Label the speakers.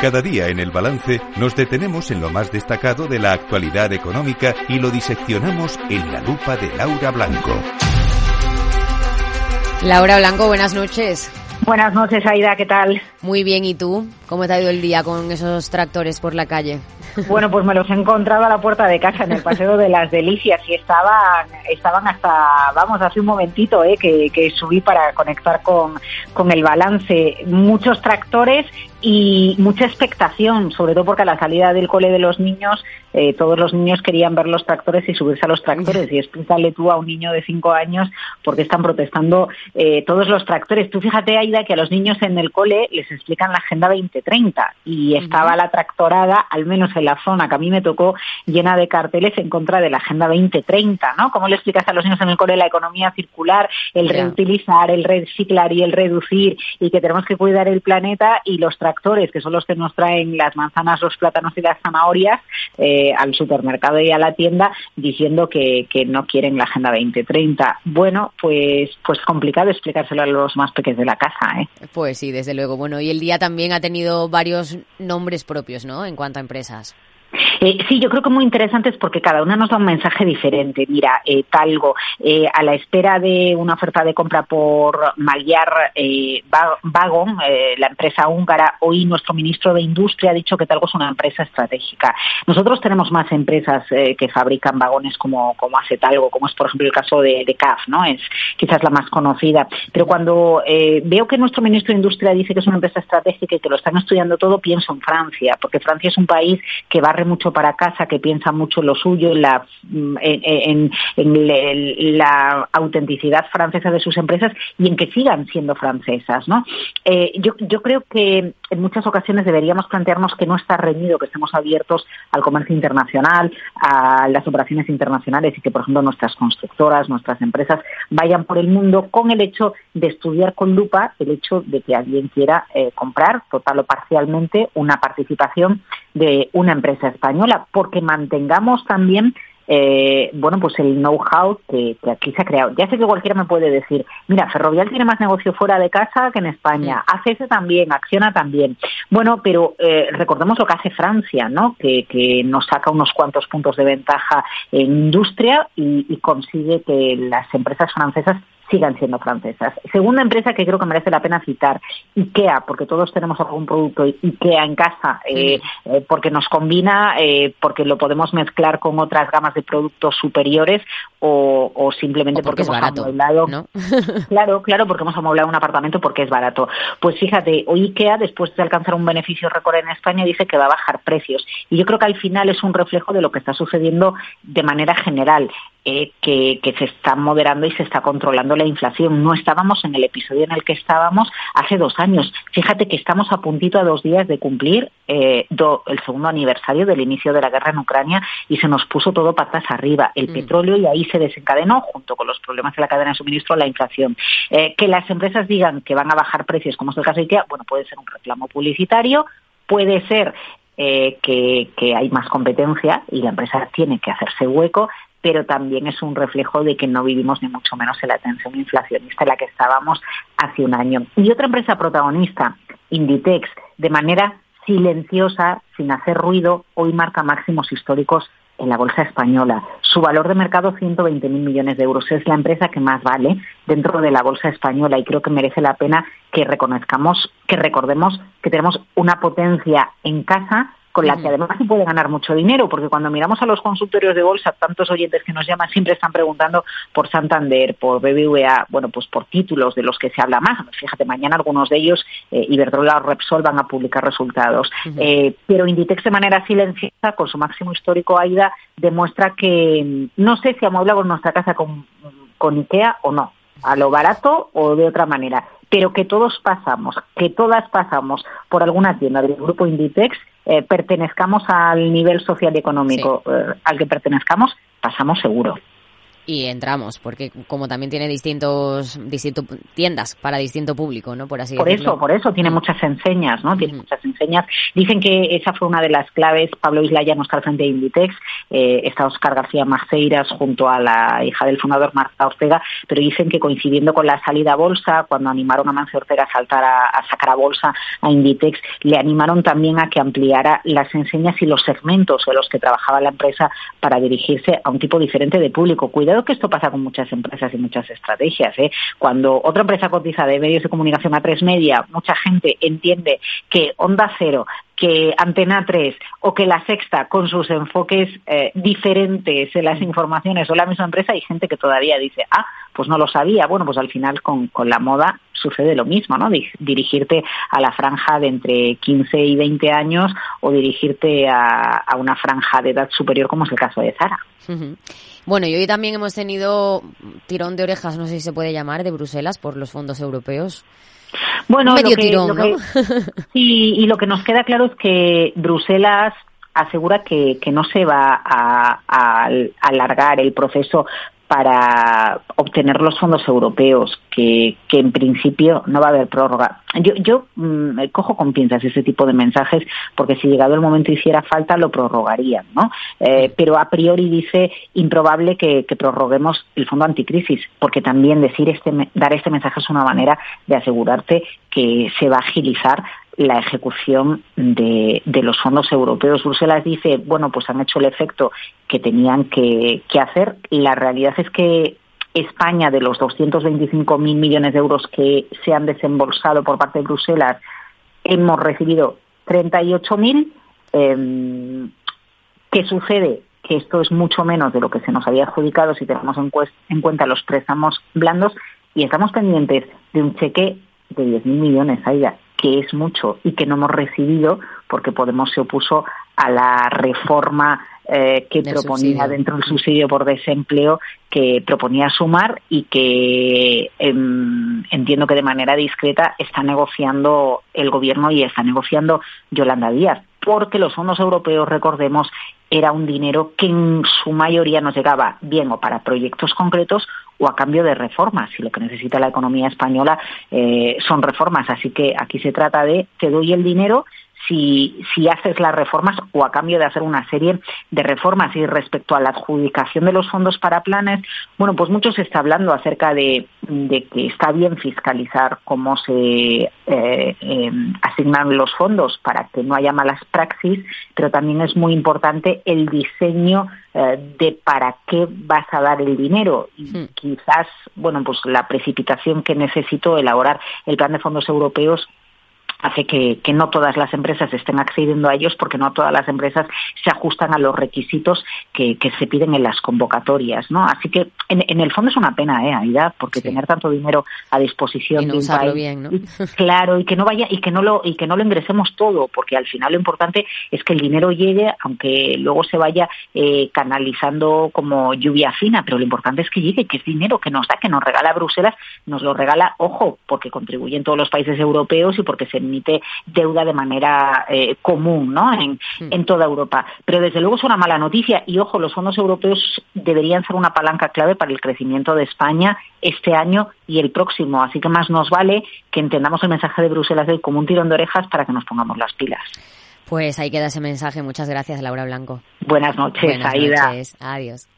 Speaker 1: Cada día en el balance nos detenemos en lo más destacado de la actualidad económica y lo diseccionamos en la lupa de Laura Blanco.
Speaker 2: Laura Blanco, buenas noches.
Speaker 3: Buenas noches, Aida, ¿qué tal?
Speaker 2: Muy bien, ¿y tú? ¿Cómo te ha ido el día con esos tractores por la calle?
Speaker 3: Bueno, pues me los he encontrado a la puerta de casa en el Paseo de las Delicias y estaban, estaban hasta, vamos, hace un momentito eh, que, que subí para conectar con, con el balance. Muchos tractores y mucha expectación, sobre todo porque a la salida del cole de los niños, eh, todos los niños querían ver los tractores y subirse a los tractores. Y explícale tú a un niño de cinco años por qué están protestando eh, todos los tractores. Tú fíjate, Aida, que a los niños en el cole les explican la Agenda 2030 y estaba la tractorada, al menos en la zona que a mí me tocó, llena de carteles en contra de la Agenda 2030, ¿no? ¿Cómo le explicas a los niños en el cole la economía circular, el reutilizar, el reciclar y el reducir y que tenemos que cuidar el planeta y los tractores que son los que nos traen las manzanas, los plátanos y las zanahorias eh, al supermercado y a la tienda diciendo que, que, no quieren la Agenda 2030. Bueno, pues, pues complicado explicárselo a los más pequeños de la casa. ¿eh?
Speaker 2: Pues sí, desde luego. Bueno, y el día también ha tenido varios nombres propios, ¿no? En cuanto a empresas.
Speaker 3: Eh, sí, yo creo que muy interesantes porque cada una nos da un mensaje diferente. Mira, eh, Talgo, eh, a la espera de una oferta de compra por Magyar eh, Vagon, la empresa húngara, hoy nuestro ministro de Industria ha dicho que Talgo es una empresa estratégica. Nosotros tenemos más empresas que fabrican vagones como, como hace Talgo, como es por ejemplo el caso de, de CAF, ¿no? Es quizás la más conocida. Pero cuando veo que nuestro ministro de Industria dice que es una empresa estratégica y que lo están estudiando todo, pienso en Francia, porque Francia es un país que barre mucho para casa, que piensa mucho en lo suyo, en la, en, en, en la autenticidad francesa de sus empresas y en que sigan siendo francesas. ¿no? Eh, yo, yo creo que en muchas ocasiones deberíamos plantearnos que no está reñido que estemos abiertos al comercio internacional, a las operaciones internacionales y que, por ejemplo, nuestras constructoras, nuestras empresas vayan por el mundo con el hecho de estudiar con lupa el hecho de que alguien quiera eh, comprar total o parcialmente una participación de una empresa española, porque mantengamos también eh, bueno, pues el know-how que, que, aquí se ha creado. Ya sé que cualquiera me puede decir, mira, Ferrovial tiene más negocio fuera de casa que en España. ACS también, Acciona también. Bueno, pero eh, recordemos lo que hace Francia, ¿no? Que, que, nos saca unos cuantos puntos de ventaja en industria y, y consigue que las empresas francesas sigan siendo francesas. Segunda empresa que creo que merece la pena citar, IKEA, porque todos tenemos algún producto IKEA en casa, eh, eh, porque nos combina, eh, porque lo podemos mezclar con otras gamas de productos superiores o, o simplemente
Speaker 2: o porque,
Speaker 3: porque,
Speaker 2: hemos
Speaker 3: barato,
Speaker 2: amueblado. ¿no?
Speaker 3: claro, claro, porque hemos amueblado un apartamento porque es barato. Pues fíjate, hoy IKEA, después de alcanzar un beneficio récord en España, dice que va a bajar precios. Y yo creo que al final es un reflejo de lo que está sucediendo de manera general. Eh, que, que, se está moderando y se está controlando la inflación. No estábamos en el episodio en el que estábamos hace dos años. Fíjate que estamos a puntito a dos días de cumplir eh, do, el segundo aniversario del inicio de la guerra en Ucrania y se nos puso todo patas arriba. El mm. petróleo y ahí se desencadenó, junto con los problemas de la cadena de suministro, la inflación. Eh, que las empresas digan que van a bajar precios, como es el caso de IKEA, bueno, puede ser un reclamo publicitario, puede ser eh, que, que, hay más competencia y la empresa tiene que hacerse hueco, pero también es un reflejo de que no vivimos ni mucho menos en la tensión inflacionista en la que estábamos hace un año. Y otra empresa protagonista, Inditex, de manera silenciosa, sin hacer ruido, hoy marca máximos históricos en la bolsa española. Su valor de mercado 120.000 millones de euros. Es la empresa que más vale dentro de la bolsa española y creo que merece la pena que reconozcamos, que recordemos que tenemos una potencia en casa con la que además se puede ganar mucho dinero, porque cuando miramos a los consultorios de bolsa, tantos oyentes que nos llaman siempre están preguntando por Santander, por BBVA, bueno, pues por títulos de los que se habla más. Fíjate, mañana algunos de ellos, eh, Iberdrola o Repsol, van a publicar resultados. Uh -huh. eh, pero Inditex de manera silenciosa, con su máximo histórico AIDA, demuestra que no sé si amueblamos nuestra casa con, con IKEA o no, a lo barato o de otra manera, pero que todos pasamos, que todas pasamos por alguna tienda del grupo Inditex eh, pertenezcamos al nivel social y económico sí. eh, al que pertenezcamos, pasamos seguro.
Speaker 2: Y entramos, porque como también tiene distintos, distintos tiendas para distinto público, ¿no? Por así
Speaker 3: por
Speaker 2: decirlo.
Speaker 3: eso, por eso tiene muchas enseñas, ¿no? Tiene muchas enseñas. Dicen que esa fue una de las claves. Pablo Islaya no está al frente de Inditex, eh, está Oscar García Maceiras junto a la hija del fundador Marta Ortega, pero dicen que coincidiendo con la salida a bolsa, cuando animaron a Mancio Ortega a saltar a, a sacar a bolsa a Inditex, le animaron también a que ampliara las enseñas y los segmentos de los que trabajaba la empresa para dirigirse a un tipo diferente de público. Cuidado que esto pasa con muchas empresas y muchas estrategias. ¿eh? Cuando otra empresa cotiza de medios de comunicación a tres media, mucha gente entiende que Onda Cero que Antena 3 o que La Sexta, con sus enfoques eh, diferentes en las informaciones o la misma empresa, hay gente que todavía dice, ah, pues no lo sabía. Bueno, pues al final con, con la moda sucede lo mismo, ¿no? Dirigirte a la franja de entre 15 y 20 años o dirigirte a, a una franja de edad superior, como es el caso de Zara.
Speaker 2: Bueno, y hoy también hemos tenido tirón de orejas, no sé si se puede llamar, de Bruselas por los fondos europeos.
Speaker 3: Bueno,
Speaker 2: Medio
Speaker 3: lo que,
Speaker 2: tirón,
Speaker 3: lo
Speaker 2: ¿no?
Speaker 3: que- sí, y lo que nos queda claro es que Bruselas asegura que, que no se va a, a alargar el proceso para obtener los fondos europeos, que, que en principio no va a haber prórroga. Yo, yo mm, cojo con pinzas ese tipo de mensajes porque si llegado el momento hiciera falta lo prorrogarían, ¿no? Eh, pero a priori dice improbable que, que prorroguemos el fondo anticrisis, porque también decir este, dar este mensaje es una manera de asegurarte que se va a agilizar la ejecución de, los fondos europeos. Bruselas dice, bueno, pues han hecho el efecto que tenían que, que hacer. La realidad es que España, de los 225.000 millones de euros que se han desembolsado por parte de Bruselas, hemos recibido 38.000. Eh, ¿Qué sucede? Que esto es mucho menos de lo que se nos había adjudicado si tenemos en, en cuenta los préstamos blandos y estamos pendientes de un cheque de 10.000 millones, Aida, que es mucho y que no hemos recibido porque Podemos se opuso a la reforma eh, que proponía
Speaker 2: subsidio.
Speaker 3: dentro del subsidio por desempleo que proponía sumar y que em, entiendo que de manera discreta está negociando el gobierno y está negociando Yolanda Díaz porque los fondos europeos, recordemos, era un dinero que en su mayoría nos llegaba bien o para proyectos concretos o a cambio de reformas. Si lo que necesita la economía española eh, son reformas. Así que aquí se trata de te doy el dinero si, si haces las reformas o a cambio de hacer una serie de reformas. Y respecto a la adjudicación de los fondos para planes, bueno, pues mucho se está hablando acerca de, de que está bien fiscalizar cómo se eh, eh, asignan los fondos para que no haya malas praxis, pero también es muy importante el diseño eh, de para qué vas a dar el dinero. Y
Speaker 2: Hmm.
Speaker 3: quizás, bueno, pues la precipitación que necesitó elaborar el plan de fondos europeos hace que, que, no todas las empresas estén accediendo a ellos porque no todas las empresas se ajustan a los requisitos que, que se piden en las convocatorias, ¿no? Así que en, en el fondo es una pena, ¿eh, Aida? Porque
Speaker 2: Sí.
Speaker 3: tener tanto dinero a disposición
Speaker 2: Y no
Speaker 3: de un
Speaker 2: usarlo
Speaker 3: país,
Speaker 2: bien, ¿no?
Speaker 3: y- claro, y que no vaya y que no lo y que no lo ingresemos todo, porque al final lo importante es que el dinero llegue, aunque luego se vaya eh, canalizando como lluvia fina, pero lo importante es que llegue, que es dinero que nos da, que nos regala Bruselas, nos lo regala, ojo, porque contribuyen todos los países europeos y porque se emite deuda de manera eh, común, ¿no? En,
Speaker 2: Hmm.
Speaker 3: en toda Europa. Pero desde luego es una mala noticia y ojo, los fondos europeos deberían ser una palanca clave para el crecimiento de España este año y el próximo. Así que más nos vale que entendamos el mensaje de Bruselas de como un tirón de orejas para que nos pongamos las pilas.
Speaker 2: Pues ahí queda ese mensaje. Muchas gracias, Laura Blanco.
Speaker 3: Buenas noches,
Speaker 2: Buenas
Speaker 3: Aida.
Speaker 2: noches. Adiós.